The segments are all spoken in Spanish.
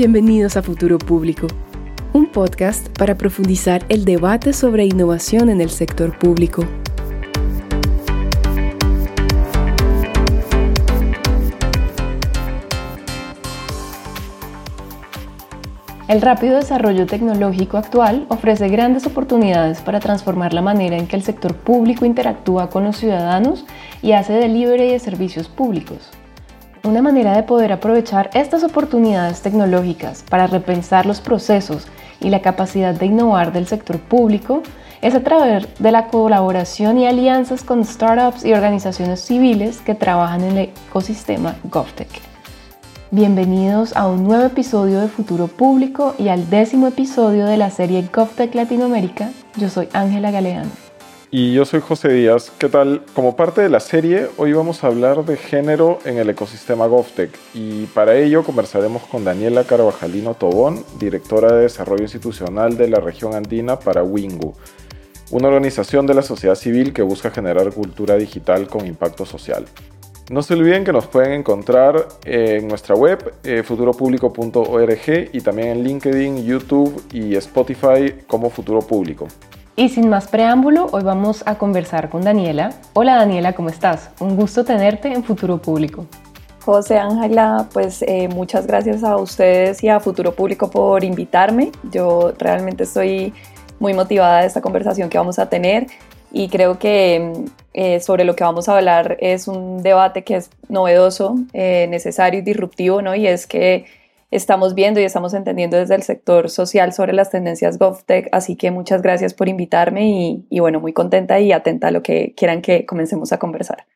Bienvenidos a Futuro Público, un podcast para profundizar el debate sobre innovación en el sector público. El rápido desarrollo tecnológico actual ofrece grandes oportunidades para transformar la manera en que el sector público interactúa con los ciudadanos y hace delivery de servicios públicos. Una manera de poder aprovechar estas oportunidades tecnológicas para repensar los procesos y la capacidad de innovar del sector público es a través de la colaboración y alianzas con startups y organizaciones civiles que trabajan en el ecosistema GovTech. Bienvenidos a un nuevo episodio de Futuro Público y al décimo episodio de la serie GovTech Latinoamérica. Yo soy Ángela Galeano. Y yo soy José Díaz. ¿Qué tal? Como parte de la serie, hoy vamos a hablar de género en el ecosistema GovTech. Y para ello conversaremos con Daniela Carvajalino Tobón, directora de Desarrollo Institucional de la región andina para Wingu, una organización de la sociedad civil que busca generar cultura digital con impacto social. No se olviden que nos pueden encontrar en nuestra web eh, futuropublico.org y también en LinkedIn, YouTube y Spotify como Futuro Público. Y sin más preámbulo, hoy vamos a conversar con Daniela. Hola Daniela, ¿cómo estás? Un gusto tenerte en Futuro Público. José Ángela, pues eh, muchas gracias a ustedes y a Futuro Público por invitarme. Yo realmente estoy muy motivada de esta conversación que vamos a tener y creo que eh, sobre lo que vamos a hablar es un debate que es novedoso, eh, necesario y disruptivo, ¿no? Y es que estamos viendo y estamos entendiendo desde el sector social sobre las tendencias GovTech, así que muchas gracias por invitarme y, y bueno, muy contenta y atenta a lo que quieran que comencemos a conversar.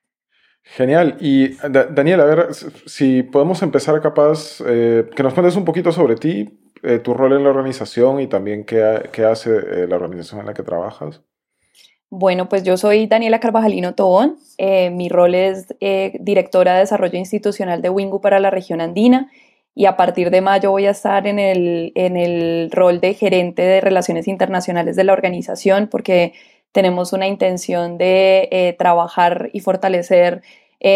Genial. Y Daniel, a ver si podemos empezar capaz, eh, que nos cuentes un poquito sobre ti, tu rol en la organización y también qué, qué hace la organización en la que trabajas. Bueno, pues yo soy Daniela Carvajalino Tobón. Eh, mi rol es eh, directora de desarrollo institucional de Wingu para la región andina y a partir de mayo voy a estar en el, en el rol de gerente de relaciones internacionales de la organización porque tenemos una intención de eh, trabajar y fortalecer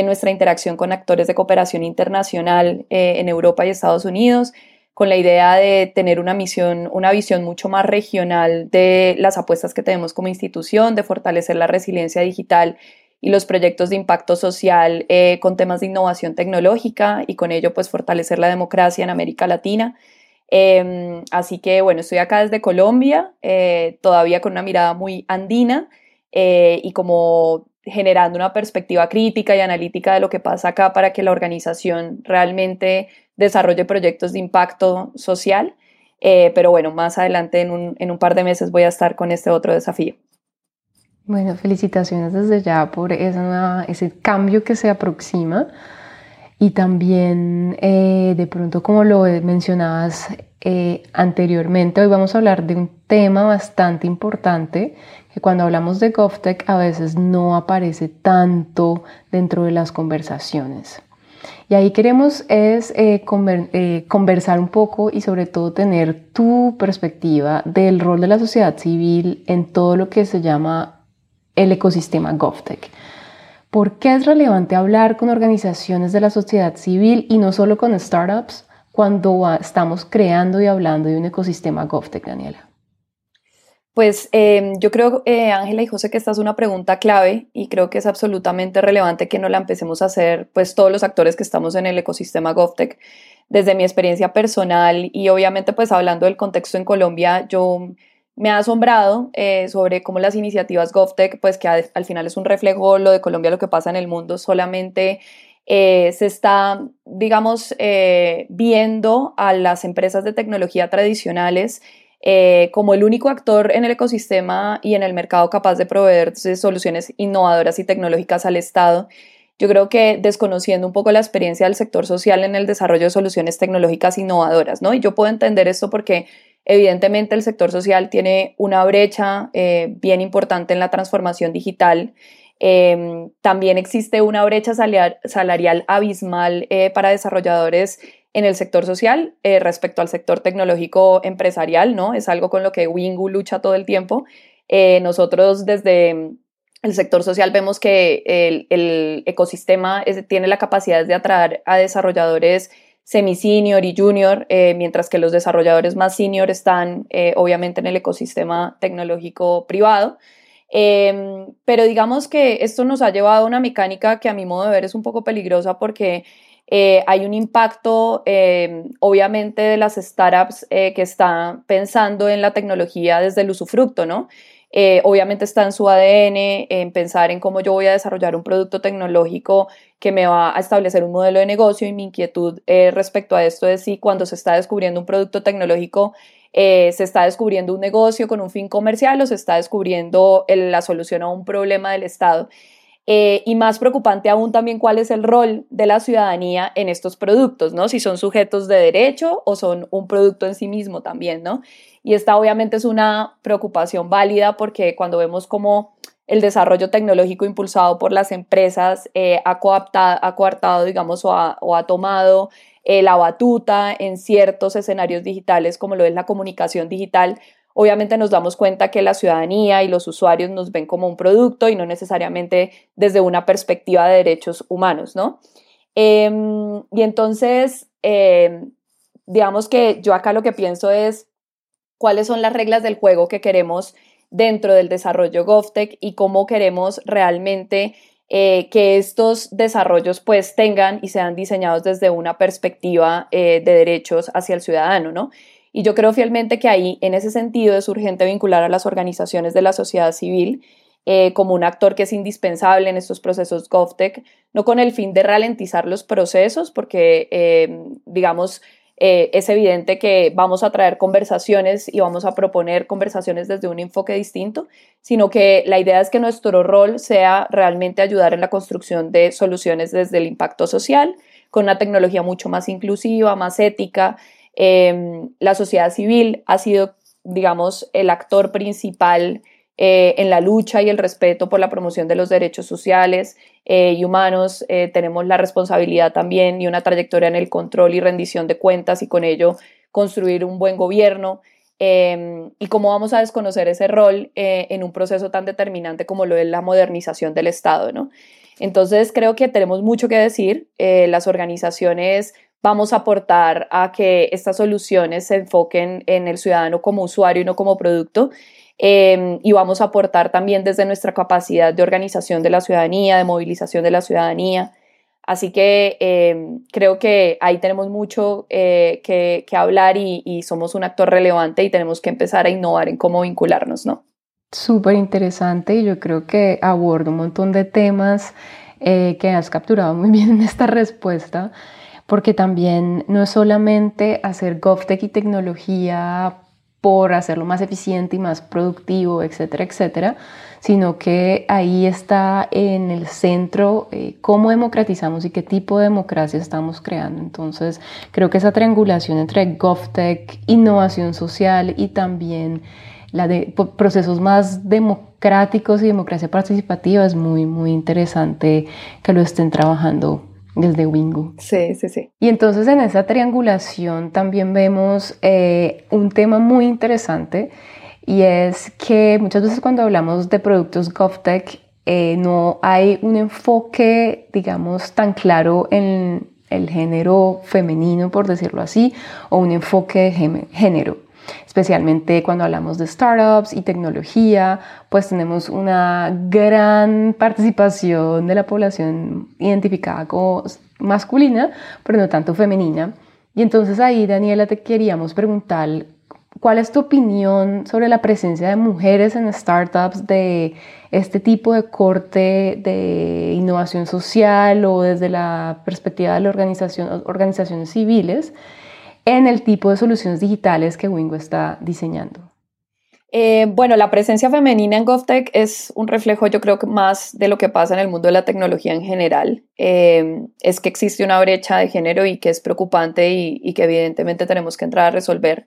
nuestra interacción con actores de cooperación internacional en Europa y Estados Unidos con la idea de tener una misión, una visión mucho más regional de las apuestas que tenemos como institución, de fortalecer la resiliencia digital y los proyectos de impacto social eh, con temas de innovación tecnológica y con ello pues fortalecer la democracia en América Latina. Em, así que bueno, estoy acá desde Colombia, eh, todavía con una mirada muy andina eh, y como generando una perspectiva crítica y analítica de lo que pasa acá para que la organización realmente desarrolle proyectos de impacto social. Eh, pero bueno, más adelante en un, en un, par de meses voy a estar con este otro desafío. Bueno, felicitaciones desde ya por ese cambio que se aproxima y también eh, de pronto como lo mencionabas eh, anteriormente, hoy vamos a hablar de un tema bastante importante que cuando hablamos de GovTech a veces no aparece tanto dentro de las conversaciones. Y ahí queremos es eh, eh, conversar un poco y sobre todo tener tu perspectiva del rol de la sociedad civil en todo lo que se llama el ecosistema GovTech. ¿Por qué es relevante hablar con organizaciones de la sociedad civil y no solo con startups cuando estamos creando y hablando de un ecosistema GovTech, Daniela? Pues em, yo creo, eh, Ángela y José, que esta es una pregunta clave y creo que es absolutamente relevante que no la empecemos a hacer, pues todos los actores que estamos en el ecosistema GovTech. Desde mi experiencia personal y obviamente pues hablando del contexto en Colombia, yo me ha asombrado eh, sobre cómo las iniciativas GovTech, pues que al final es un reflejo lo de Colombia, lo que pasa en el mundo, solamente eh, se está, digamos, viendo a las empresas de tecnología tradicionales eh, como el único actor en el ecosistema y en el mercado capaz de proveer soluciones innovadoras y tecnológicas al Estado. Yo creo que desconociendo un poco la experiencia del sector social en el desarrollo de soluciones tecnológicas innovadoras, ¿no? Y yo puedo entender esto porque evidentemente el sector social tiene una brecha eh, bien importante en la transformación digital. Em, también existe una brecha salarial, abismal eh, para desarrolladores en el sector social eh, respecto al sector tecnológico empresarial, ¿no? Es algo con lo que Wingu lucha todo el tiempo. Nosotros desde el sector social vemos que el, ecosistema tiene la capacidad de atraer a desarrolladores semi-senior y junior, eh, mientras que los desarrolladores más senior están eh, obviamente en el ecosistema tecnológico privado. Em, pero digamos que esto nos ha llevado a una mecánica que a mi modo de ver es un poco peligrosa porque eh, hay un impacto, em, obviamente, de las startups que están pensando en la tecnología desde el usufructo, ¿no? Eh, obviamente está en su ADN, en pensar en cómo yo voy a desarrollar un producto tecnológico que me va a establecer un modelo de negocio y mi inquietud eh, respecto a esto es si cuando se está descubriendo un producto tecnológico eh, se está descubriendo un negocio con un fin comercial o se está descubriendo la solución a un problema del Estado. Y más preocupante aún también cuál es el rol de la ciudadanía en estos productos, ¿no? Si son sujetos de derecho o son un producto en sí mismo también, ¿no? Y esta obviamente es una preocupación válida porque cuando vemos cómo el desarrollo tecnológico impulsado por las empresas eh, ha, coartado, digamos, o ha, tomado eh, la batuta en ciertos escenarios digitales como lo es la comunicación digital, obviamente nos damos cuenta que la ciudadanía y los usuarios nos ven como un producto y no necesariamente desde una perspectiva de derechos humanos, ¿no? Em, y entonces, em, digamos que yo acá lo que pienso es cuáles son las reglas del juego que queremos dentro del desarrollo GovTech y cómo queremos realmente eh, que estos desarrollos pues tengan y sean diseñados desde una perspectiva eh, de derechos hacia el ciudadano, ¿no? Y yo creo fielmente que ahí, en ese sentido, es urgente vincular a las organizaciones de la sociedad civil eh, como un actor que es indispensable en estos procesos GovTech, no con el fin de ralentizar los procesos, porque, digamos, eh, es evidente que vamos a traer conversaciones y vamos a proponer conversaciones desde un enfoque distinto, sino que la idea es que nuestro rol sea realmente ayudar en la construcción de soluciones desde el impacto social, con una tecnología mucho más inclusiva, más ética. Em, la sociedad civil ha sido, digamos, el actor principal eh, en la lucha y el respeto por la promoción de los derechos sociales eh, y humanos. Eh, tenemos la responsabilidad también y una trayectoria en el control y rendición de cuentas y con ello construir un buen gobierno. Em, y cómo vamos a desconocer ese rol en un proceso tan determinante como lo es la modernización del Estado, ¿no? Entonces creo que tenemos mucho que decir. las organizaciones vamos a aportar a que estas soluciones se enfoquen en el ciudadano como usuario y no como producto Em, y vamos a aportar también desde nuestra capacidad de organización de la ciudadanía, de movilización de la ciudadanía. Así que em, creo que ahí tenemos mucho eh, que, hablar y, somos un actor relevante y tenemos que empezar a innovar en cómo vincularnos, ¿no? Súper interesante y yo creo que abordo un montón de temas eh, que has capturado muy bien en esta respuesta, porque también no es solamente hacer GovTech y tecnología por hacerlo más eficiente y más productivo, etcétera, etcétera, sino que ahí está en el centro eh, cómo democratizamos y qué tipo de democracia estamos creando. Entonces, creo que esa triangulación entre GovTech, innovación social y también la de procesos más democráticos y democracia participativa es muy, muy interesante que lo estén trabajando desde Wingu. Sí, sí, sí. Y entonces en esa triangulación también vemos eh, un tema muy interesante y es que muchas veces cuando hablamos de productos GovTech eh, no hay un enfoque, digamos, tan claro en el género femenino, por decirlo así, o un enfoque de género especialmente cuando hablamos de startups y tecnología, pues tenemos una gran participación de la población identificada como masculina, pero no tanto femenina. Y entonces ahí, Daniela, te queríamos preguntar, ¿cuál es tu opinión sobre la presencia de mujeres en startups de este tipo de corte de innovación social o desde la perspectiva de la organización, organizaciones civiles? En el tipo de soluciones digitales que Wingo está diseñando? Eh, bueno, la presencia femenina en GovTech es un reflejo, yo creo más de lo que pasa en el mundo de la tecnología en general. Eh, es que existe una brecha de género y que es preocupante y, que evidentemente tenemos que entrar a resolver.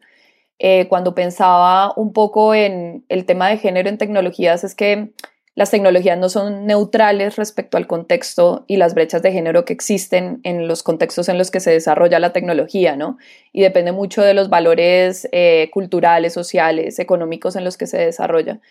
Eh, cuando pensaba un poco en el tema de género en tecnologías, es que las tecnologías no son neutrales respecto al contexto y las brechas de género que existen en los contextos en los que se desarrolla la tecnología, ¿no? Y depende mucho de los valores eh, culturales, sociales, económicos en los que se desarrolla.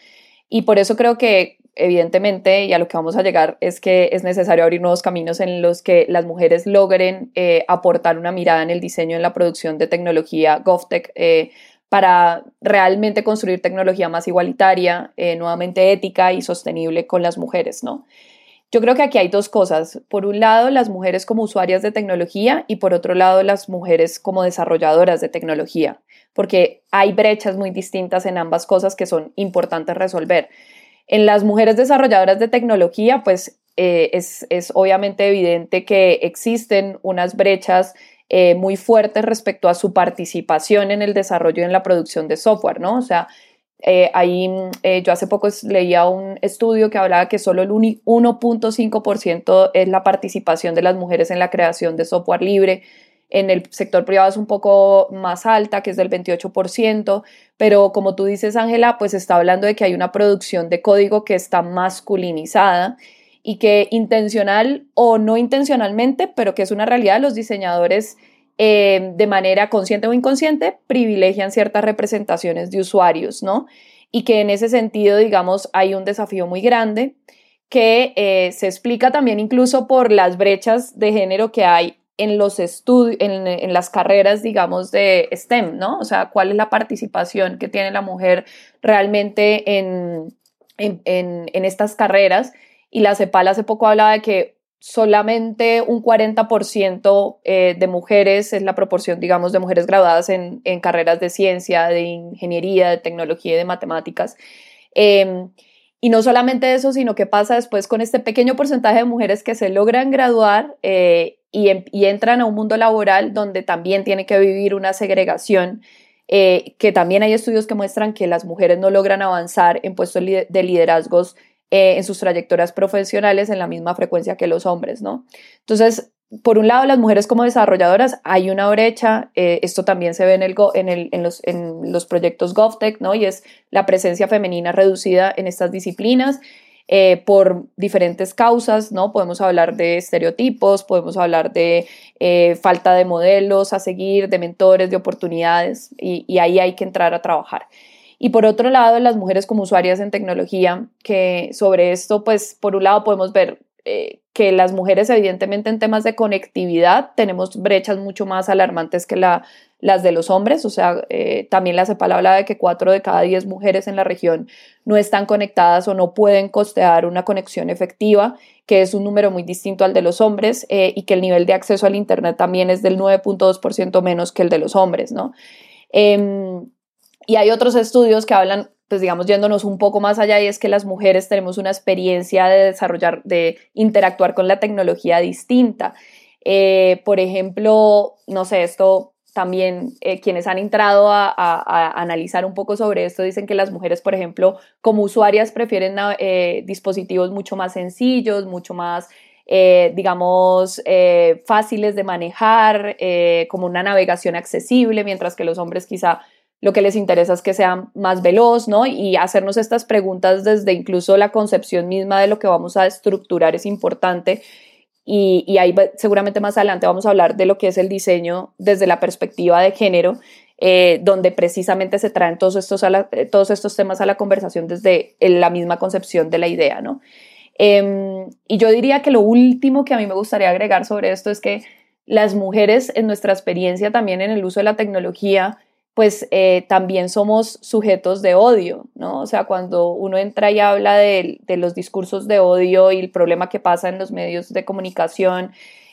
Y por eso creo que evidentemente, y a lo que vamos a llegar es que es necesario abrir nuevos caminos en los que las mujeres logren eh, aportar una mirada en el diseño, en la producción de tecnología GovTech eh, para realmente construir tecnología más igualitaria, eh, nuevamente ética y sostenible con las mujeres, ¿no? Yo creo que aquí hay dos cosas. Por un lado, las mujeres como usuarias de tecnología y por otro lado, las mujeres como desarrolladoras de tecnología, porque hay brechas muy distintas en ambas cosas que son importantes resolver. En las mujeres desarrolladoras de tecnología, pues eh, es, obviamente evidente que existen unas brechas eh, muy fuertes respecto a su participación en el desarrollo y en la producción de software, ¿no? O sea, eh, ahí yo hace poco leía un estudio que hablaba que solo el 1.5% es la participación de las mujeres en la creación de software libre en el sector privado es un poco más alta, que es del 28%, pero como tú dices, Ángela, pues está hablando de que hay una producción de código que está masculinizada y que intencional o no intencionalmente, pero que es una realidad, los diseñadores eh, de manera consciente o inconsciente privilegian ciertas representaciones de usuarios, ¿no? Y que en ese sentido, digamos, hay un desafío muy grande que eh, se explica también incluso por las brechas de género que hay en los estudios, en, las carreras, digamos, de STEM, ¿no? O sea, cuál es la participación que tiene la mujer realmente en, en, estas carreras. Y la CEPAL hace poco hablaba de que solamente un 40% eh, de mujeres es la proporción, digamos, de mujeres graduadas en, carreras de ciencia, de ingeniería, de tecnología y de matemáticas. Em, y no solamente eso, sino que pasa después con este pequeño porcentaje de mujeres que se logran graduar eh, Em, y, entran a un mundo laboral donde también tiene que vivir una segregación, eh, que también hay estudios que muestran que las mujeres no logran avanzar en puestos de liderazgos eh, en sus trayectorias profesionales en la misma frecuencia que los hombres, ¿no? Entonces, por un lado, las mujeres como desarrolladoras, hay una brecha, eh, esto también se ve en, el, en, los, en los proyectos GovTech, ¿no? Y es la presencia femenina reducida en estas disciplinas. Eh, por diferentes causas, ¿no? Podemos hablar de estereotipos, podemos hablar de falta de modelos a seguir, de mentores, de oportunidades, y, ahí hay que entrar a trabajar. Y por otro lado, las mujeres como usuarias en tecnología, que sobre esto, pues, por un lado podemos ver eh, que las mujeres, evidentemente, en temas de conectividad, tenemos brechas mucho más alarmantes que la las de los hombres, o sea, eh, también la CEPAL habla de que cuatro de cada diez mujeres en la región no están conectadas o no pueden costear una conexión efectiva, que es un número muy distinto al de los hombres, eh, y que el nivel de acceso al Internet también es del 9.2% menos que el de los hombres, ¿no? Y hay otros estudios que hablan, pues digamos, yéndonos un poco más allá, y es que las mujeres tenemos una experiencia de desarrollar, de interactuar con la tecnología distinta. Eh, por ejemplo, no sé, esto también eh, quienes han entrado a, analizar un poco sobre esto dicen que las mujeres, por ejemplo, como usuarias prefieren eh, dispositivos mucho más sencillos, mucho más, digamos, fáciles de manejar, como una navegación accesible, mientras que los hombres quizá lo que les interesa es que sean más veloz, ¿no? Y hacernos estas preguntas desde incluso la concepción misma de lo que vamos a estructurar es importante y, ahí seguramente más adelante vamos a hablar de lo que es el diseño desde la perspectiva de género, eh, donde precisamente se traen todos estos, eh, todos estos temas a la conversación desde la misma concepción de la idea, ¿no? Em, y yo diría que lo último que a mí me gustaría agregar sobre esto es que las mujeres en nuestra experiencia también en el uso de la tecnología pues eh, también somos sujetos de odio, ¿no? O sea, cuando uno entra y habla de, los discursos de odio y el problema que pasa en los medios de comunicación,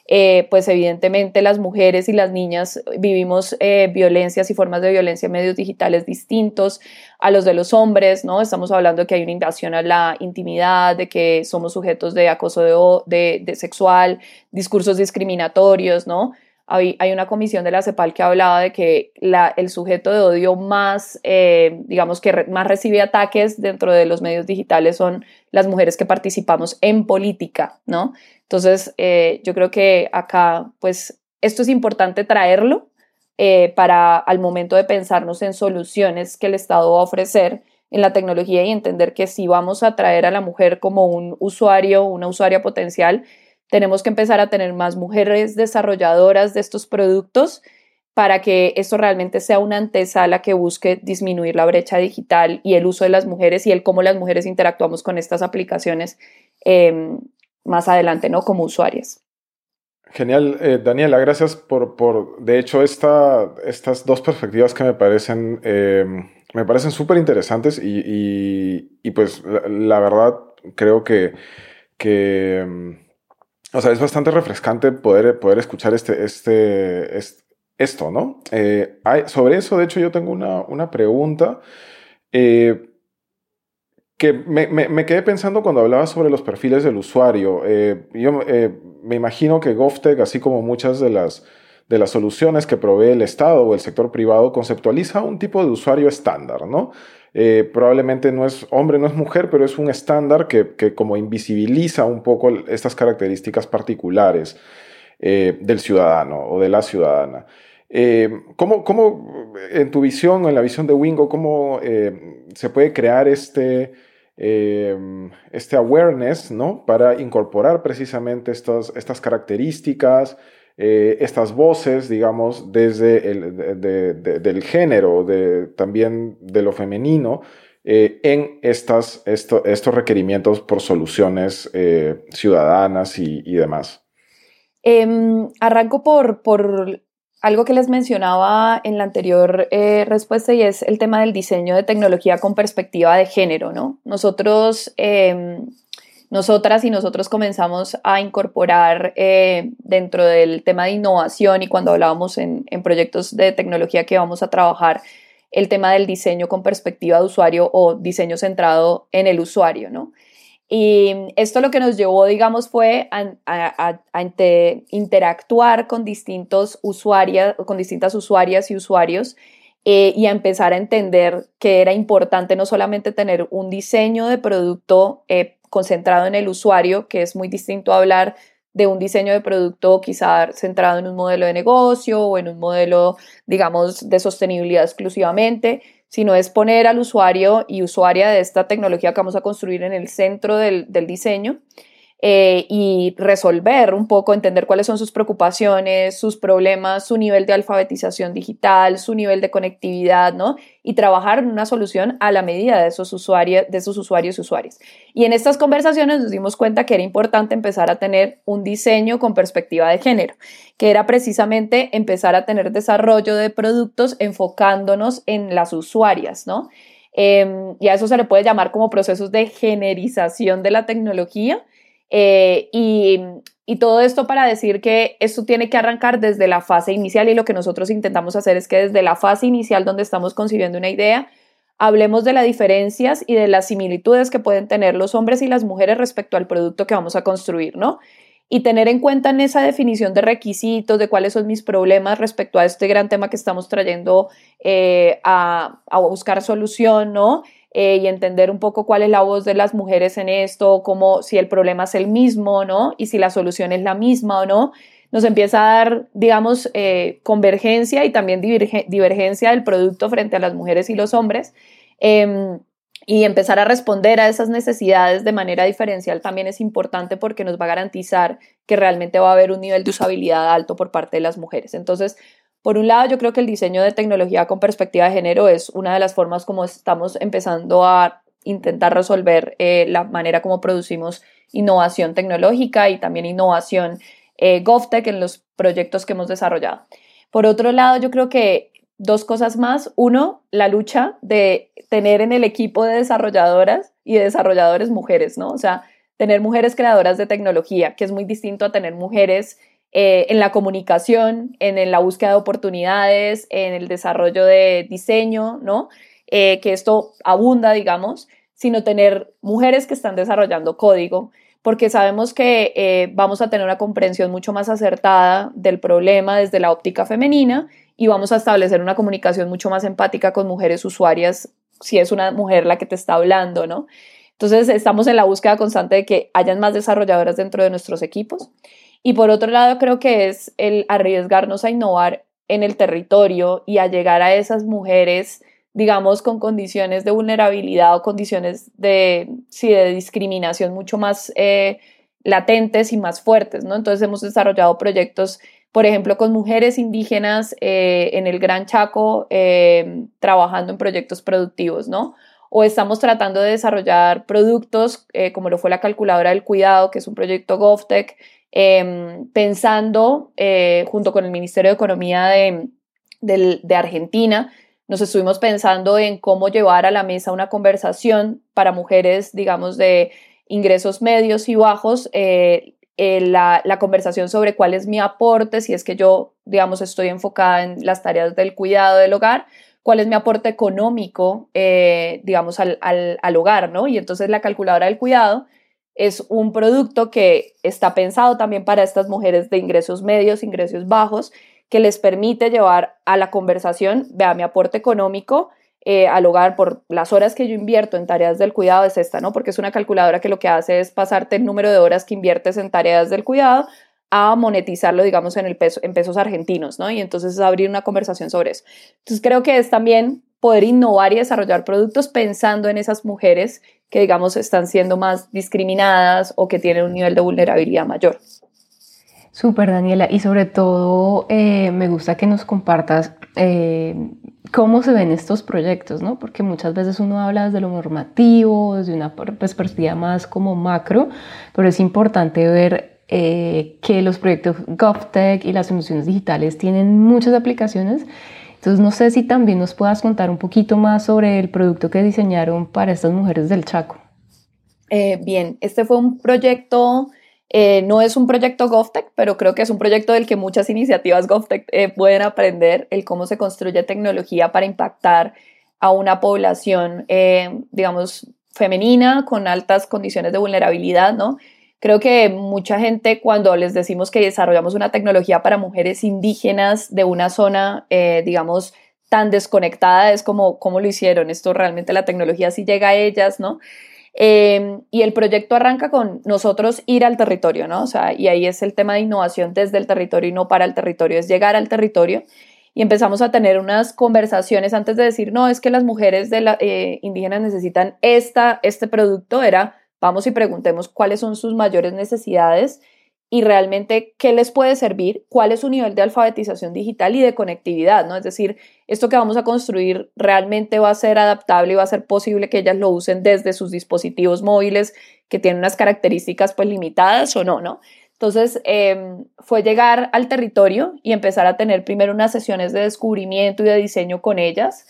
eh, pues evidentemente las mujeres y las niñas vivimos eh, violencias y formas de violencia en medios digitales distintos a los de los hombres, ¿no? Estamos hablando de que hay una invasión a la intimidad, de que somos sujetos de acoso de, de sexual, discursos discriminatorios, ¿no? Hay, una comisión de la CEPAL que hablaba de que el sujeto de odio más, eh, digamos que más recibe ataques dentro de los medios digitales son las mujeres que participamos en política, ¿no? Entonces, eh, yo creo que acá, pues, esto es importante traerlo eh, para al momento de pensarnos en soluciones que el Estado va a ofrecer en la tecnología y entender que si vamos a traer a la mujer como un usuario, una usuaria potencial, tenemos que empezar a tener más mujeres desarrolladoras de estos productos para que esto realmente sea una antesala que busque disminuir la brecha digital y el uso de las mujeres y el cómo las mujeres interactuamos con estas aplicaciones em, más adelante, ¿no? Como usuarias. Genial, eh, Daniela, gracias por, por de hecho, esta, estas dos perspectivas que me parecen, em, me parecen súper interesantes y, y, pues la, verdad creo que, que em, o sea, es bastante refrescante poder, poder escuchar este, este, esto, ¿no? Eh, sobre eso, de hecho, yo tengo una, pregunta eh, que me, quedé pensando cuando hablaba sobre los perfiles del usuario. Eh, yo me imagino que GovTech, así como muchas de las, de las soluciones que provee el Estado o el sector privado, conceptualiza un tipo de usuario estándar, ¿no? Probablemente no es hombre, no es mujer, pero es un estándar que, que como invisibiliza un poco estas características particulares del ciudadano o de la ciudadana. Eh, ¿cómo, ¿cómo, en tu visión en la visión de Wingo, cómo eh, se puede crear este, eh, este awareness ¿no? para incorporar precisamente estas características, estas voces, digamos, desde el del género, también de lo femenino, en estas, estos requerimientos por soluciones ciudadanas y, demás? Em, arranco por, por algo que les mencionaba en la anterior eh, respuesta y es el tema del diseño de tecnología con perspectiva de género, ¿no? Nosotros, em, nosotras y nosotros comenzamos a incorporar eh, dentro del tema de innovación y cuando hablábamos en, en proyectos de tecnología que vamos a trabajar, el tema del diseño con perspectiva de usuario o diseño centrado en el usuario, ¿no? Y esto lo que nos llevó, digamos, fue a, interactuar con, distintos usuarias, con distintas usuarias y usuarios eh, y a empezar a entender que era importante no solamente tener un diseño de producto eh, concentrado en el usuario, que es muy distinto hablar de un diseño de producto quizá centrado en un modelo de negocio o en un modelo, digamos, de sostenibilidad exclusivamente, sino es poner al usuario y usuaria de esta tecnología que vamos a construir en el centro del, diseño eh, y resolver un poco, entender cuáles son sus preocupaciones, sus problemas, su nivel de alfabetización digital, su nivel de conectividad, ¿no? Y trabajar en una solución a la medida de esos usuarios, de esos usuarios y usuarias. Y en estas conversaciones nos dimos cuenta que era importante empezar a tener un diseño con perspectiva de género, que era precisamente empezar a tener desarrollo de productos enfocándonos en las usuarias, ¿no? Em, y a eso se le puede llamar como procesos de generización de la tecnología, eh, y, todo esto para decir que esto tiene que arrancar desde la fase inicial y lo que nosotros intentamos hacer es que desde la fase inicial donde estamos concibiendo una idea, hablemos de las diferencias y de las similitudes que pueden tener los hombres y las mujeres respecto al producto que vamos a construir, ¿no? Y tener en cuenta en esa definición de requisitos, de cuáles son mis problemas respecto a este gran tema que estamos trayendo eh, a, a buscar solución, ¿no? Eh, y entender un poco cuál es la voz de las mujeres en esto, como si el problema es el mismo, ¿no? Y si la solución es la misma o no. Nos empieza a dar, digamos, eh, convergencia y también divergencia del producto frente a las mujeres y los hombres. Em, y empezar a responder a esas necesidades de manera diferencial también es importante porque nos va a garantizar que realmente va a haber un nivel de usabilidad alto por parte de las mujeres. Entonces, por un lado, yo creo que el diseño de tecnología con perspectiva de género es una de las formas como estamos empezando a intentar resolver eh, la manera como producimos innovación tecnológica y también innovación eh, GovTech en los proyectos que hemos desarrollado. Por otro lado, yo creo que dos cosas más. Uno, la lucha de tener en el equipo de desarrolladoras y de desarrolladores mujeres, ¿no? O sea, tener mujeres creadoras de tecnología, que es muy distinto a tener mujeres eh, en la comunicación, en, la búsqueda de oportunidades, en el desarrollo de diseño, ¿no? Eh, que esto abunda, digamos, sino tener mujeres que están desarrollando código, porque sabemos que eh, vamos a tener una comprensión mucho más acertada del problema desde la óptica femenina y vamos a establecer una comunicación mucho más empática con mujeres usuarias, si es una mujer la que te está hablando, ¿no? Entonces, estamos en la búsqueda constante de que hayan más desarrolladoras dentro de nuestros equipos. Y por otro lado, creo que es el arriesgarnos a innovar en el territorio y a llegar a esas mujeres, digamos, con condiciones de vulnerabilidad o condiciones de, sí, de discriminación mucho más eh, latentes y más fuertes, ¿no? Entonces hemos desarrollado proyectos por ejemplo, con mujeres indígenas eh, en el Gran Chaco eh, trabajando en proyectos productivos, ¿no? O estamos tratando de desarrollar productos eh, como lo fue la calculadora del cuidado, que es un proyecto GovTech, em, pensando junto con el Ministerio de Economía de, Argentina, nos estuvimos pensando en cómo llevar a la mesa una conversación para mujeres, digamos, de ingresos medios y bajos, eh, la, conversación sobre cuál es mi aporte, si es que yo, digamos, estoy enfocada en las tareas del cuidado del hogar, cuál es mi aporte económico, eh, digamos, al, al, hogar, ¿no? Y entonces la calculadora del cuidado es un producto que está pensado también para estas mujeres de ingresos medios, ingresos bajos, que les permite llevar a la conversación, vea, mi aporte económico, eh, al hogar por las horas que yo invierto en tareas del cuidado es esta, ¿no? Porque es una calculadora que lo que hace es pasarte el número de horas que inviertes en tareas del cuidado a monetizarlo, digamos, en, el peso, en pesos argentinos, ¿no? Y entonces es abrir una conversación sobre eso. Entonces creo que es también poder innovar y desarrollar productos pensando en esas mujeres que, digamos, están siendo más discriminadas o que tienen un nivel de vulnerabilidad mayor. Súper, Daniela. Y sobre todo, eh, me gusta que nos compartas eh, cómo se ven estos proyectos, ¿no? Porque muchas veces uno habla desde lo normativo, desde una perspectiva más como macro, pero es importante ver eh, que los proyectos GovTech y las soluciones digitales tienen muchas aplicaciones. Entonces, no sé si también nos puedas contar un poquito más sobre el producto que diseñaron para estas mujeres del Chaco. Eh, bien, este fue un proyecto eh, no es un proyecto GovTech, pero creo que es un proyecto del que muchas iniciativas GovTech eh, pueden aprender el cómo se construye tecnología para impactar a una población, digamos, femenina con altas condiciones de vulnerabilidad, ¿no? Creo que mucha gente cuando les decimos que desarrollamos una tecnología para mujeres indígenas de una zona, digamos, tan desconectada, es como, ¿cómo lo hicieron? Esto realmente la tecnología sí llega a ellas, ¿no? Em, y el proyecto arranca con nosotros ir al territorio, ¿no? O sea, y ahí es el tema de innovación desde el territorio y no para el territorio, es llegar al territorio. Y empezamos a tener unas conversaciones antes de decir, no, es que las mujeres de la, eh, indígenas necesitan esta, este producto, era, vamos y preguntemos cuáles son sus mayores necesidades y realmente qué les puede servir, cuál es su nivel de alfabetización digital y de conectividad, ¿no? Es decir, esto que vamos a construir realmente va a ser adaptable y va a ser posible que ellas lo usen desde sus dispositivos móviles que tienen unas características pues limitadas o no, ¿no? Entonces em, fue llegar al territorio y empezar a tener primero unas sesiones de descubrimiento y de diseño con ellas,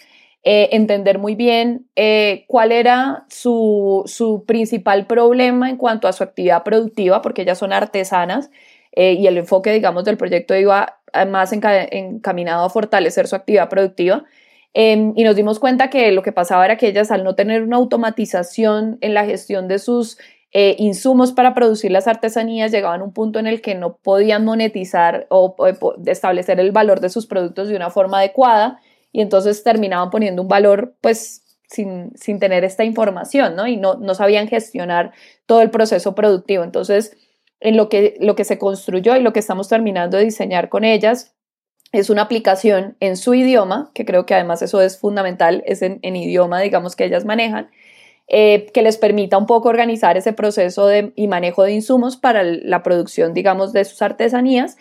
eh, entender muy bien eh, cuál era su, su, principal problema en cuanto a su actividad productiva, porque ellas son artesanas eh, y el enfoque, digamos, del proyecto iba más encaminado a fortalecer su actividad productiva. Em, y nos dimos cuenta que lo que pasaba era que ellas, al no tener una automatización en la gestión de sus insumos para producir las artesanías, llegaban a un punto en el que no podían monetizar o establecer el valor de sus productos de una forma adecuada y entonces terminaban poniendo un valor pues sin, sin tener esta información, ¿no? Y no, no sabían gestionar todo el proceso productivo. Entonces, en lo que, lo que se construyó y lo que estamos terminando de diseñar con ellas es una aplicación en su idioma, que creo que además eso es fundamental, es en, idioma, digamos, que ellas manejan, eh, que les permita un poco organizar ese proceso de, y manejo de insumos para la producción, digamos, de sus artesanías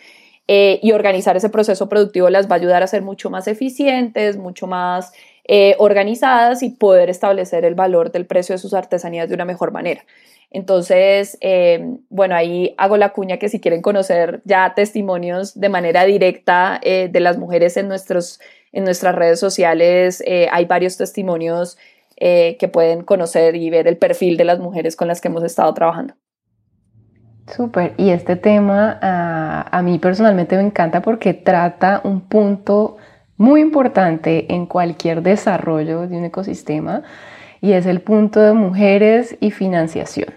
eh, y organizar ese proceso productivo las va a ayudar a ser mucho más eficientes, mucho más eh, organizadas y poder establecer el valor del precio de sus artesanías de una mejor manera. Entonces, eh, bueno, ahí hago la cuña que si quieren conocer ya testimonios de manera directa de las mujeres en, nuestros, en nuestras redes sociales, hay varios testimonios que pueden conocer y ver el perfil de las mujeres con las que hemos estado trabajando. Súper, y este tema a, mí personalmente me encanta porque trata un punto muy importante en cualquier desarrollo de un ecosistema y es el punto de mujeres y financiación.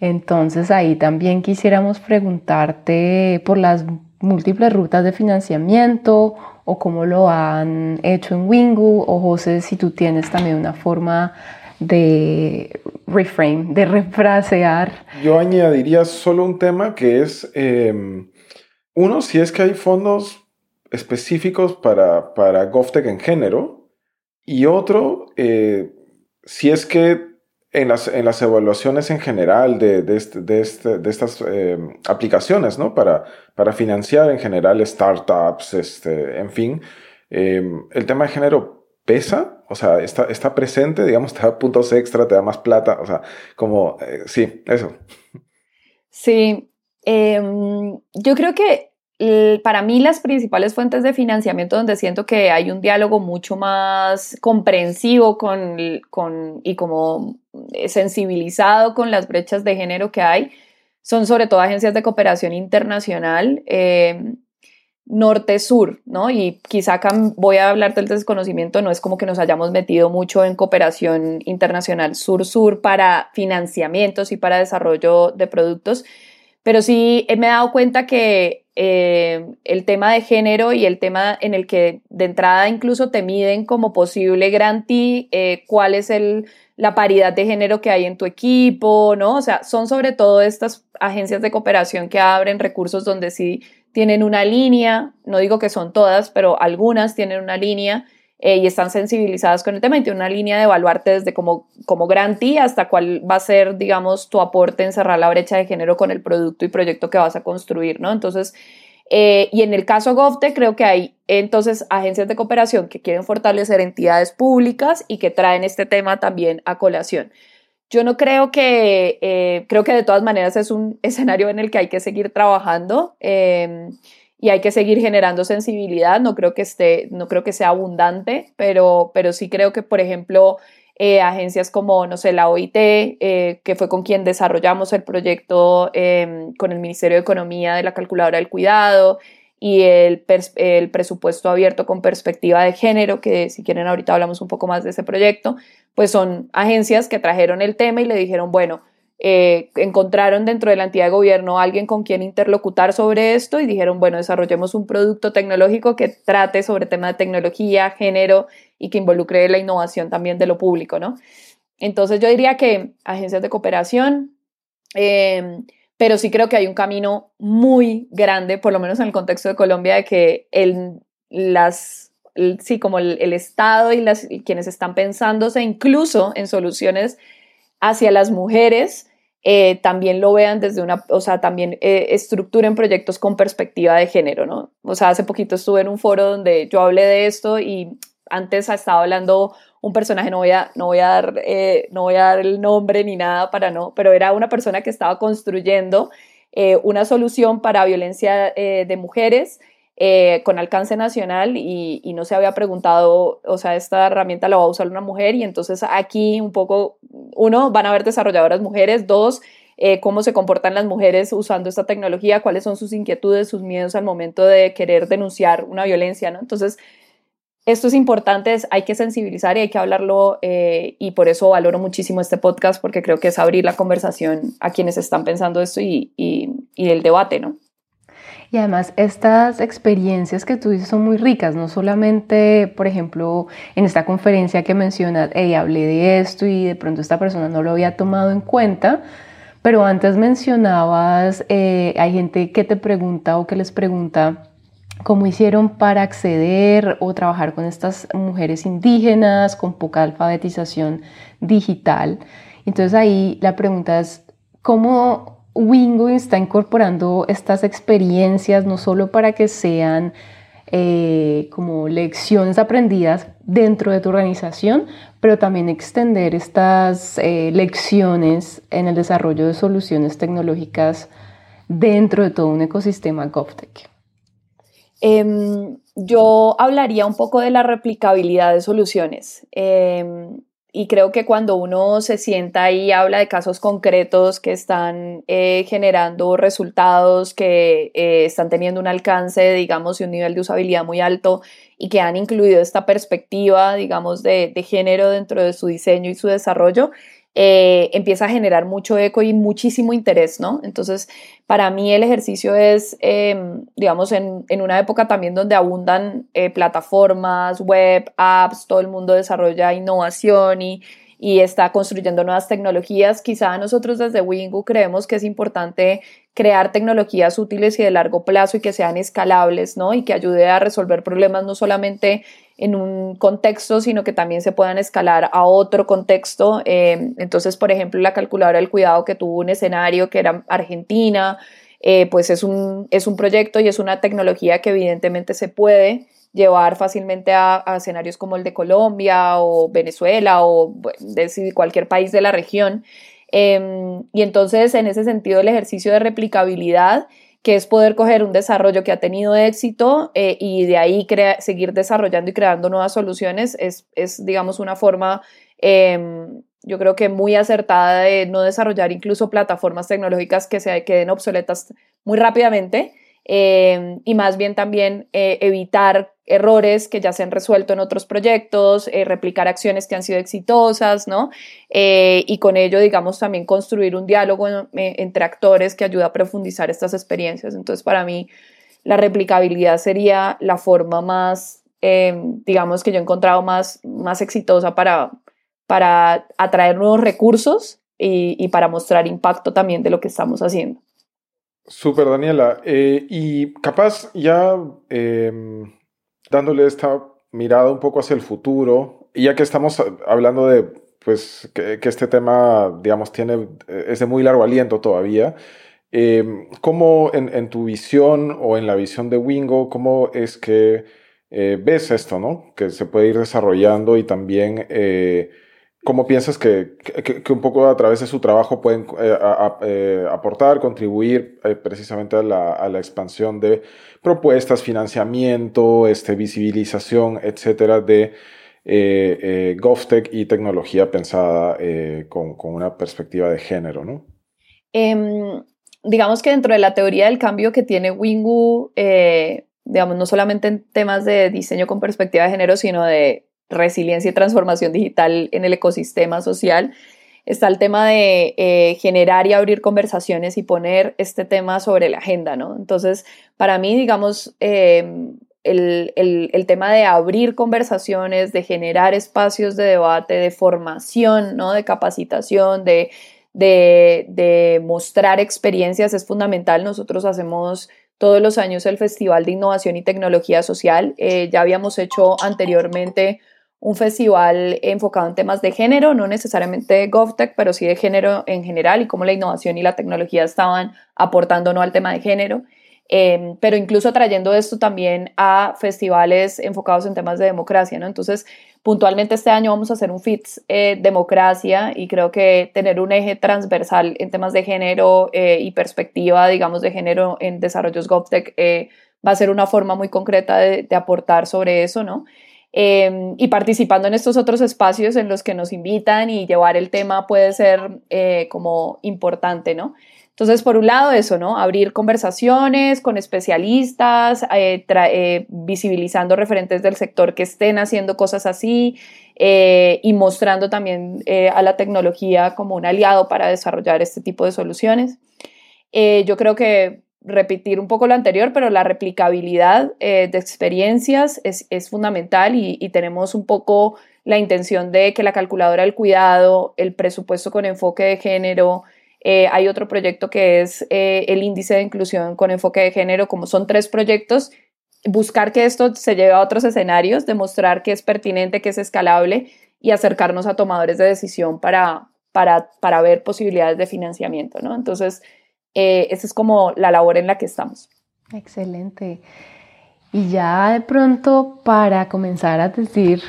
Entonces ahí también quisiéramos preguntarte por las múltiples rutas de financiamiento o cómo lo han hecho en Wingu o José si tú tienes también una forma de reframe, de refrasear. Yo añadiría solo un tema que es, em, uno, si es que hay fondos específicos para, para GovTech en género, y otro, eh, si es que en las, en las evaluaciones en general de, de, este, de, este, de estas eh, aplicaciones, ¿no? Para, para financiar en general startups, este, en fin, eh, el tema de género pesa, o sea, está, está presente, digamos, te da puntos extra, te da más plata, o sea, como, eh, sí, eso. Sí, em, yo creo que para mí las principales fuentes de financiamiento donde siento que hay un diálogo mucho más comprensivo con, con, y como sensibilizado con las brechas de género que hay son sobre todo agencias de cooperación internacional em, norte-sur, ¿no? Y quizá voy a hablar del desconocimiento, no es como que nos hayamos metido mucho en cooperación internacional sur-sur para financiamientos y para desarrollo de productos, pero sí me he dado cuenta que eh, el tema de género y el tema en el que de entrada incluso te miden como posible grantee eh, cuál es el, la paridad de género que hay en tu equipo, ¿no? O sea, son sobre todo estas agencias de cooperación que abren recursos donde sí tienen una línea, no digo que son todas, pero algunas tienen una línea eh, y están sensibilizadas con el tema tienen una línea de evaluarte desde como, como grantee hasta cuál va a ser, digamos, tu aporte en cerrar la brecha de género con el producto y proyecto que vas a construir, ¿no? Entonces, eh, y en el caso GovTech creo que hay entonces agencias de cooperación que quieren fortalecer entidades públicas y que traen este tema también a colación. Yo no creo que, eh, creo que de todas maneras es un escenario en el que hay que seguir trabajando em, y hay que seguir generando sensibilidad. No creo que esté, no creo que sea abundante, pero, pero sí creo que, por ejemplo, eh, agencias como, no sé, la OIT, eh, que fue con quien desarrollamos el proyecto em, con el Ministerio de Economía de la calculadora del cuidado, y el, el, presupuesto abierto con perspectiva de género, que si quieren ahorita hablamos un poco más de ese proyecto, pues son agencias que trajeron el tema y le dijeron, bueno, eh, encontraron dentro de la entidad de gobierno alguien con quien interlocutar sobre esto y dijeron, bueno, desarrollemos un producto tecnológico que trate sobre tema de tecnología, género y que involucre la innovación también de lo público, ¿no? Entonces yo diría que agencias de cooperación, eh, pero sí creo que hay un camino muy grande, por lo menos en el contexto de Colombia, de que el, las, sí, como el, Estado y las, quienes están pensándose incluso en soluciones hacia las mujeres, eh, también lo vean desde una, o sea, también eh, estructuren proyectos con perspectiva de género, ¿no? O sea, hace poquito estuve en un foro donde yo hablé de esto y antes ha estado hablando un personaje, no voy a, no voy a, dar, eh, no voy a dar el nombre ni nada para no, pero era una persona que estaba construyendo eh, una solución para violencia eh, de mujeres con alcance nacional y, y, no se había preguntado, o sea, esta herramienta la va a usar una mujer y entonces aquí un poco, uno, van a haber desarrolladoras mujeres, dos, cómo se comportan las mujeres usando esta tecnología, cuáles son sus inquietudes, sus miedos al momento de querer denunciar una violencia, ¿no? Entonces, esto es importante, hay que sensibilizar y hay que hablarlo eh, y por eso valoro muchísimo este podcast porque creo que es abrir la conversación a quienes están pensando esto y, y, el debate, ¿no? Y además estas experiencias que tú dices son muy ricas, no solamente, por ejemplo, en esta conferencia que mencionas, hey, hablé de esto y de pronto esta persona no lo había tomado en cuenta, pero antes mencionabas, eh, hay gente que te pregunta o que les pregunta, cómo hicieron para acceder o trabajar con estas mujeres indígenas con poca alfabetización digital. Entonces ahí la pregunta es, ¿cómo Wingo está incorporando estas experiencias no solo para que sean eh, como lecciones aprendidas dentro de tu organización, pero también extender estas eh, lecciones en el desarrollo de soluciones tecnológicas dentro de todo un ecosistema GovTech? Em, yo hablaría un poco de la replicabilidad de soluciones. Em, y creo que cuando uno se sienta y habla de casos concretos que están eh, generando resultados, que eh, están teniendo un alcance, digamos, y un nivel de usabilidad muy alto y que han incluido esta perspectiva, digamos, de género dentro de su diseño y su desarrollo, eh, empieza a generar mucho eco y muchísimo interés, ¿no? Entonces, para mí el ejercicio es, em, digamos, en, una época también donde abundan eh, plataformas, web, apps, todo el mundo desarrolla innovación y, y está construyendo nuevas tecnologías. Quizá nosotros desde Wingu creemos que es importante crear tecnologías útiles y de largo plazo y que sean escalables, ¿no? Y que ayude a resolver problemas no solamente en un contexto, sino que también se puedan escalar a otro contexto. Eh, entonces, por ejemplo, la calculadora del cuidado que tuvo un escenario que era Argentina, eh, pues es un, es un proyecto y es una tecnología que evidentemente se puede llevar fácilmente a, escenarios como el de Colombia o Venezuela o cualquier país de la región. Em, y entonces, en ese sentido, el ejercicio de replicabilidad que es poder coger un desarrollo que ha tenido éxito eh, y de ahí seguir desarrollando y creando nuevas soluciones, es, es digamos, una forma, em, yo creo que muy acertada de no desarrollar incluso plataformas tecnológicas que se queden obsoletas muy rápidamente em, y más bien también eh, evitar errores que ya se han resuelto en otros proyectos, eh, replicar acciones que han sido exitosas, ¿no? Eh, y con ello, digamos, también construir un diálogo entre actores que ayuda a profundizar estas experiencias. Entonces, para mí, la replicabilidad sería la forma más, em, digamos, que yo he encontrado más, más exitosa para, para atraer nuevos recursos y, y para mostrar impacto también de lo que estamos haciendo. Súper, Daniela. Eh, y capaz ya em, dándole esta mirada un poco hacia el futuro, y ya que estamos hablando de pues que, este tema, digamos, tiene, es de muy largo aliento todavía, eh, ¿cómo en, tu visión o en la visión de Wingo, cómo es que eh, ves esto, ¿no? Que se puede ir desarrollando y también... Eh, ¿Cómo piensas que, un poco a través de su trabajo pueden eh, eh, aportar, contribuir eh, precisamente a la, a la, expansión de propuestas, financiamiento, este, visibilización, etcétera, de GovTech y tecnología pensada con, con, una perspectiva de género, ¿no? Em, digamos que dentro de la teoría del cambio que tiene Wingu, digamos, no solamente en temas de diseño con perspectiva de género, sino de resiliencia y transformación digital en el ecosistema social, está el tema de eh, generar y abrir conversaciones y poner este tema sobre la agenda, ¿no? Entonces, para mí, digamos, eh, el, el, tema de abrir conversaciones, de generar espacios de debate, de formación, ¿no? De capacitación, de, de, de mostrar experiencias es fundamental. Nosotros hacemos todos los años el Festival de Innovación y Tecnología Social. Eh, ya habíamos hecho anteriormente un festival enfocado en temas de género, no necesariamente GovTech, pero sí de género en general y cómo la innovación y la tecnología estaban aportando no al tema de género. Em, pero incluso trayendo esto también a festivales enfocados en temas de democracia, ¿no? Entonces, puntualmente este año vamos a hacer un FITS eh, democracia y creo que tener un eje transversal en temas de género eh, y perspectiva, digamos, de género en desarrollos GovTech eh, va a ser una forma muy concreta de, de aportar sobre eso, ¿no? Em, y participando en estos otros espacios en los que nos invitan y llevar el tema puede ser eh, como importante, ¿no? Entonces, por un lado, eso, ¿no? Abrir conversaciones con especialistas, eh, eh, visibilizando referentes del sector que estén haciendo cosas así y mostrando también a la tecnología como un aliado para desarrollar este tipo de soluciones. yo creo que repetir un poco lo anterior, pero la replicabilidad eh, de experiencias es, es fundamental y, tenemos un poco la intención de que la calculadora del cuidado, el presupuesto con enfoque de género, eh, hay otro proyecto que es eh, el índice de inclusión con enfoque de género, como son tres proyectos, buscar que esto se lleve a otros escenarios, demostrar que es pertinente, que es escalable y acercarnos a tomadores de decisión para, para, para ver posibilidades de financiamiento, ¿no? Entonces, eh, esa es como la labor en la que estamos. Excelente. Y ya de pronto para comenzar a decir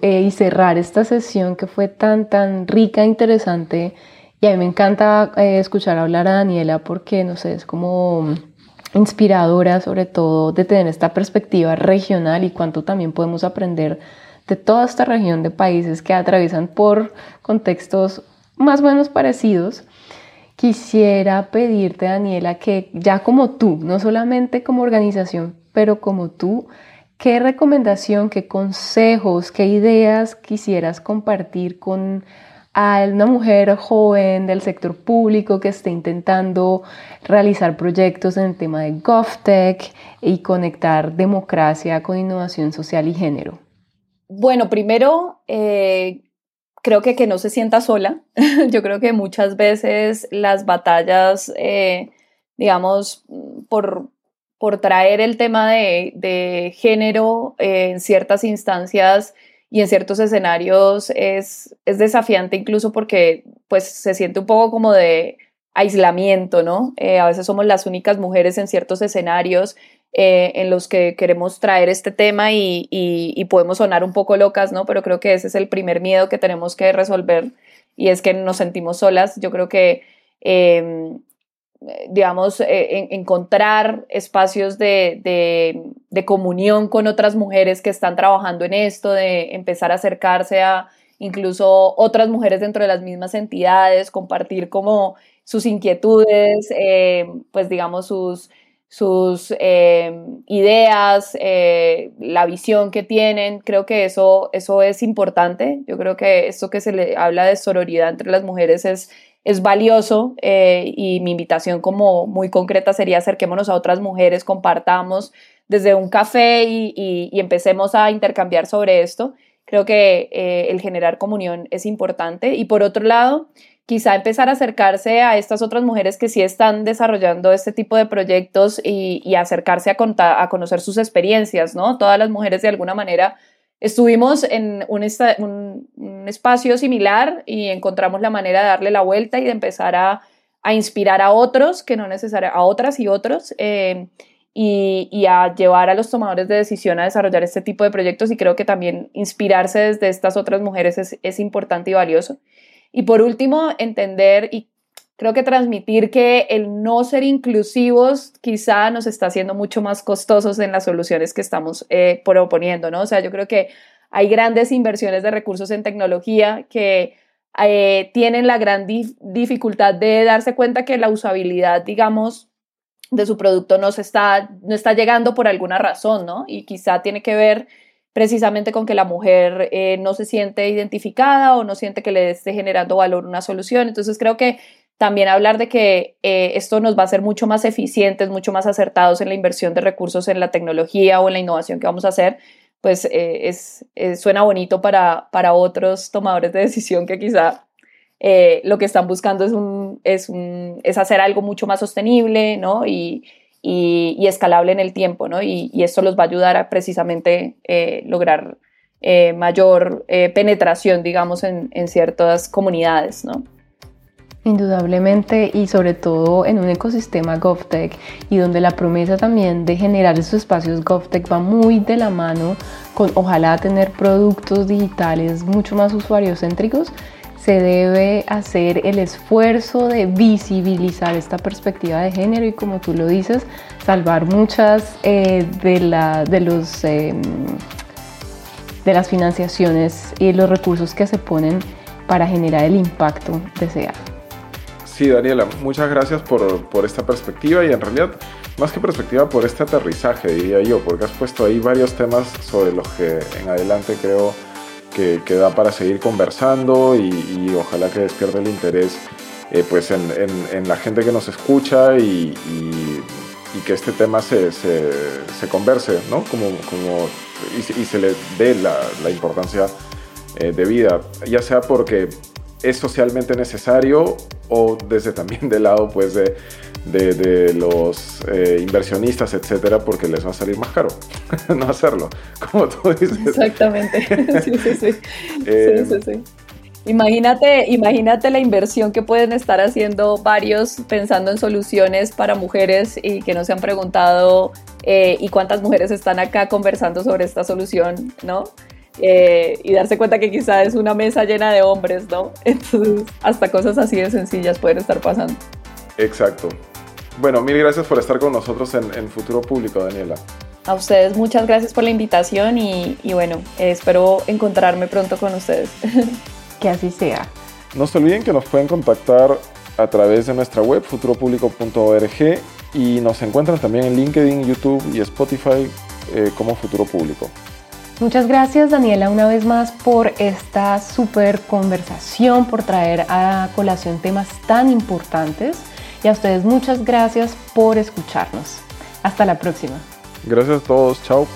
eh, y cerrar esta sesión que fue tan, tan rica, interesante, y a mí me encanta eh, escuchar hablar a Daniela porque, no sé, es como inspiradora sobre todo de tener esta perspectiva regional y cuánto también podemos aprender de toda esta región de países que atraviesan por contextos más o menos parecidos quisiera pedirte, Daniela, que ya como tú, no solamente como organización, pero como tú, ¿qué recomendación, qué consejos, qué ideas quisieras compartir con una mujer joven del sector público que esté intentando realizar proyectos en el tema de GovTech y conectar democracia con innovación social y género? Bueno, primero, eh, creo que que no se sienta sola. Yo creo que muchas veces las batallas, eh, digamos, por, por traer el tema de, género en ciertas instancias y en ciertos escenarios es, es desafiante incluso porque pues se siente un poco como de aislamiento, ¿no? Eh, a veces somos las únicas mujeres en ciertos escenarios eh, en los que queremos traer este tema y, y, podemos sonar un poco locas, ¿no? Pero creo que ese es el primer miedo que tenemos que resolver y es que nos sentimos solas. Yo creo que eh, digamos, eh, encontrar espacios de, de, comunión con otras mujeres que están trabajando en esto, de empezar a acercarse a incluso otras mujeres dentro de las mismas entidades, compartir como sus inquietudes, eh, pues digamos sus, sus ideas, la visión que tienen. Creo que eso, eso es importante. Yo creo que esto que se le habla de sororidad entre las mujeres es es valioso eh, y mi invitación como muy concreta sería acerquémonos a otras mujeres, compartamos desde un café y, empecemos a intercambiar sobre esto. Creo que eh, el generar comunión es importante y por otro lado, quizá empezar a acercarse a estas otras mujeres que sí están desarrollando este tipo de proyectos y, acercarse a, a conocer sus experiencias, ¿no? Todas las mujeres de alguna manera Estuvimos en un, espacio similar y encontramos la manera de darle la vuelta y de empezar a, inspirar a otros, que no necesariamente, a otras y otros, eh, y, a llevar a los tomadores de decisión a desarrollar este tipo de proyectos. Y creo que también inspirarse desde estas otras mujeres es, es importante y valioso. Y por último, entender y creo que transmitir que el no ser inclusivos quizá nos está haciendo mucho más costosos en las soluciones que estamos eh, proponiendo, ¿no? O sea, yo creo que hay grandes inversiones de recursos en tecnología que eh, tienen la gran dificultad de darse cuenta que la usabilidad, digamos, de su producto no, se está, no está llegando por alguna razón, ¿no? Y quizá tiene que ver precisamente con que la mujer eh, no se siente identificada o no siente que le esté generando valor una solución. Entonces creo que también hablar de que eh, esto nos va a hacer mucho más eficientes, mucho más acertados en la inversión de recursos en la tecnología o en la innovación que vamos a hacer, pues eh, es, suena bonito para, para otros tomadores de decisión que quizá lo que están buscando es, un, es, un, es hacer algo mucho más sostenible ¿no? Y, escalable en el tiempo. ¿no? Y, esto los va a ayudar a precisamente lograr mayor penetración, digamos, en, ciertas comunidades. ¿no? Indudablemente y sobre todo en un ecosistema GovTech y donde la promesa también de generar esos espacios GovTech va muy de la mano con ojalá tener productos digitales mucho más usuarios céntricos, se debe hacer el esfuerzo de visibilizar esta perspectiva de género y como tú lo dices, salvar muchas eh, de, la, de, los, em, de las financiaciones y los recursos que se ponen para generar el impacto deseado. Sí, Daniela, muchas gracias por, por, esta perspectiva y en realidad, más que perspectiva, por este aterrizaje, diría yo, porque has puesto ahí varios temas sobre los que en adelante creo que, da para seguir conversando y, ojalá que despierte el interés eh, pues en, la gente que nos escucha y, que este tema se, se, se converse, ¿no? Como, como, y, se le dé la, la importancia eh, de vida, ya sea porque es socialmente necesario o desde también del lado pues de, de, los eh, inversionistas, etcétera, porque les va a salir más caro no hacerlo, como tú dices. Exactamente, sí, sí, sí. Eh, sí, sí, Imagínate, imagínate la inversión que pueden estar haciendo varios pensando en soluciones para mujeres y que no se han preguntado eh, y cuántas mujeres están acá conversando sobre esta solución, ¿no? Eh, y darse cuenta que quizá es una mesa llena de hombres, ¿no? Entonces, hasta cosas así de sencillas pueden estar pasando. Exacto. Bueno, mil gracias por estar con nosotros en, Futuro Público, Daniela. A ustedes muchas gracias por la invitación y, bueno, espero encontrarme pronto con ustedes. que así sea. No se olviden que nos pueden contactar a través de nuestra web futuropublico.org y nos encuentran también en LinkedIn, YouTube y Spotify eh, como Futuro Público. Muchas gracias Daniela una vez más por esta super conversación, por traer a colación temas tan importantes y a ustedes muchas gracias por escucharnos. Hasta la próxima. Gracias a todos, chao.